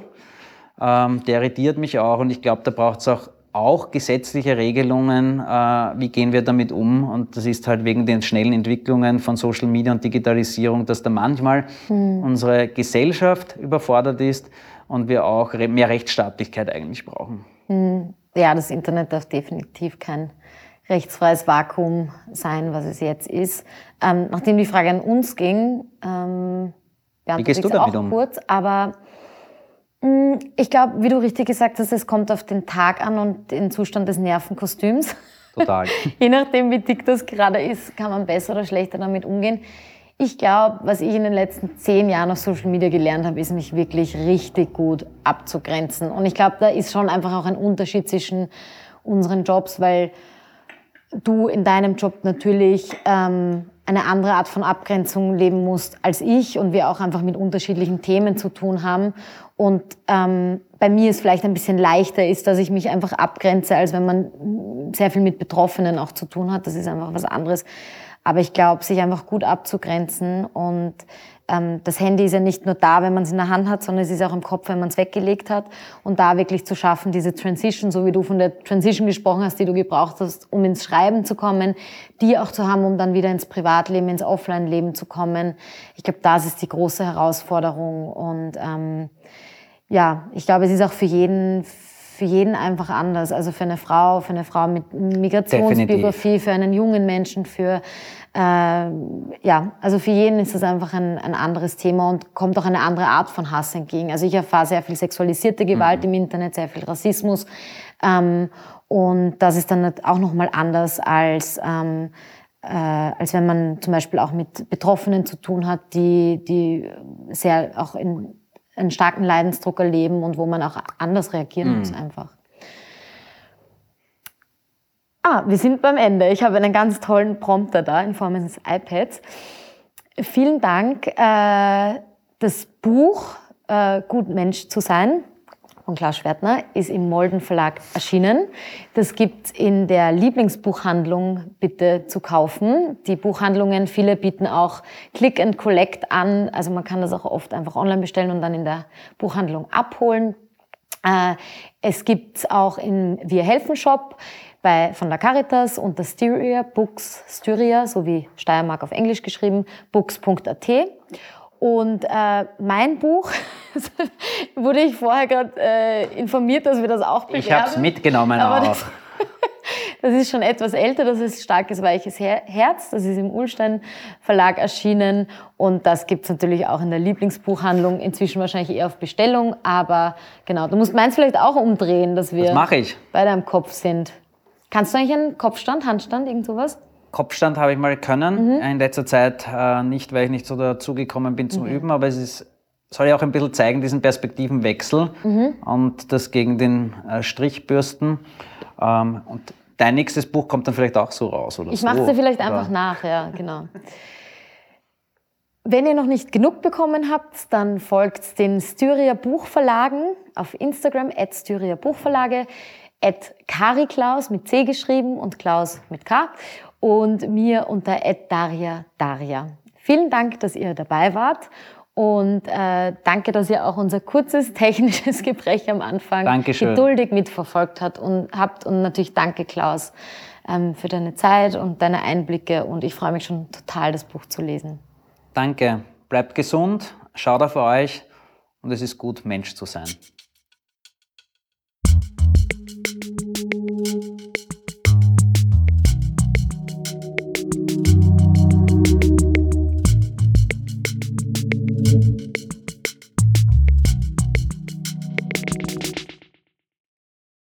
[SPEAKER 2] ähm, der irritiert mich auch und ich glaube, da braucht es auch, auch gesetzliche Regelungen, äh, wie gehen wir damit um. Und das ist halt wegen den schnellen Entwicklungen von Social Media und Digitalisierung, dass da manchmal hm. unsere Gesellschaft überfordert ist und wir auch mehr Rechtsstaatlichkeit eigentlich brauchen.
[SPEAKER 1] Hm. Ja, das Internet darf definitiv kein rechtsfreies Vakuum sein, was es jetzt ist. Ähm, nachdem die Frage an uns ging, ähm,
[SPEAKER 2] Wie gehst du damit auch um?
[SPEAKER 1] kurz, aber ich glaube, wie du richtig gesagt hast, es kommt auf den Tag an und den Zustand des Nervenkostüms.
[SPEAKER 2] Total.
[SPEAKER 1] Je nachdem, wie dick das gerade ist, kann man besser oder schlechter damit umgehen. Ich glaube, was ich in den letzten zehn Jahren auf Social Media gelernt habe, ist mich wirklich richtig gut abzugrenzen. Und ich glaube, da ist schon einfach auch ein Unterschied zwischen unseren Jobs, weil du in deinem Job natürlich ähm, eine andere Art von Abgrenzung leben musst als ich und wir auch einfach mit unterschiedlichen Themen zu tun haben. Und ähm, bei mir ist vielleicht ein bisschen leichter ist, dass ich mich einfach abgrenze, als wenn man sehr viel mit Betroffenen auch zu tun hat. Das ist einfach was anderes. Aber ich glaube, sich einfach gut abzugrenzen und das Handy ist ja nicht nur da, wenn man es in der Hand hat, sondern es ist auch im Kopf, wenn man es weggelegt hat. Und da wirklich zu schaffen, diese Transition, so wie du von der Transition gesprochen hast, die du gebraucht hast, um ins Schreiben zu kommen, die auch zu haben, um dann wieder ins Privatleben, ins Offline-Leben zu kommen. Ich glaube, das ist die große Herausforderung. Und ähm, ja, ich glaube, es ist auch für jeden, für jeden einfach anders. Also für eine Frau, für eine Frau mit Migrationsbiografie, für einen jungen Menschen, für äh, ja, also für jeden ist das einfach ein, ein anderes Thema und kommt auch eine andere Art von Hass entgegen. Also ich erfahre sehr viel sexualisierte Gewalt mhm. im Internet, sehr viel Rassismus ähm, und das ist dann auch nochmal anders als ähm, äh, als wenn man zum Beispiel auch mit Betroffenen zu tun hat, die, die sehr auch in einen starken Leidensdruck erleben und wo man auch anders reagieren mhm. muss einfach. Ah, wir sind beim Ende. Ich habe einen ganz tollen Prompter da in Form eines iPads. Vielen Dank. Äh, das Buch äh, Gut Mensch zu sein von Klaus Schwertner ist im Molden Verlag erschienen. Das gibt's in der Lieblingsbuchhandlung bitte zu kaufen. Die Buchhandlungen, viele bieten auch Click and Collect an. Also man kann das auch oft einfach online bestellen und dann in der Buchhandlung abholen. Äh, es gibt's auch im Wir helfen Shop bei, von der Caritas unter Styria Books, Styria, so wie Steiermark auf Englisch geschrieben, books.at. Und äh, mein Buch, wurde ich vorher gerade äh, informiert, dass wir das auch
[SPEAKER 2] bewerben. Ich habe es mitgenommen aber auch.
[SPEAKER 1] Das, das, ist schon etwas älter, das ist Starkes Weiches Herz, das ist im Ulstein Verlag erschienen und das gibt es natürlich auch in der Lieblingsbuchhandlung, inzwischen wahrscheinlich eher auf Bestellung, aber genau, du musst meins vielleicht auch umdrehen, dass wir beide am Kopf sind. Kannst du eigentlich einen Kopfstand, Handstand, irgend sowas?
[SPEAKER 2] Kopfstand habe ich mal können, mhm. in letzter Zeit äh, nicht, weil ich nicht so dazugekommen bin zum mhm. Üben, aber es ist, soll ja auch ein bisschen zeigen, diesen Perspektivenwechsel mhm. und das gegen den äh, Strichbürsten. Ähm, und dein nächstes Buch kommt dann vielleicht auch so raus, oder?
[SPEAKER 1] Ich
[SPEAKER 2] so,
[SPEAKER 1] mache es dir vielleicht oder? einfach nach, ja, genau. Wenn ihr noch nicht genug bekommen habt, dann folgt den Styria Buchverlagen auf Instagram, at Styria Buchverlage, at Kariklaus mit C geschrieben und Klaus mit K und mir unter Daria Daria. Vielen Dank, dass ihr dabei wart und äh, danke, dass ihr auch unser kurzes technisches Gespräch am Anfang
[SPEAKER 2] Dankeschön.
[SPEAKER 1] geduldig mitverfolgt habt und, habt. und natürlich danke, Klaus, ähm, für deine Zeit und deine Einblicke und ich freue mich schon total, das Buch zu lesen.
[SPEAKER 2] Danke. Bleibt gesund, schaut auf euch und es ist gut, Mensch zu sein.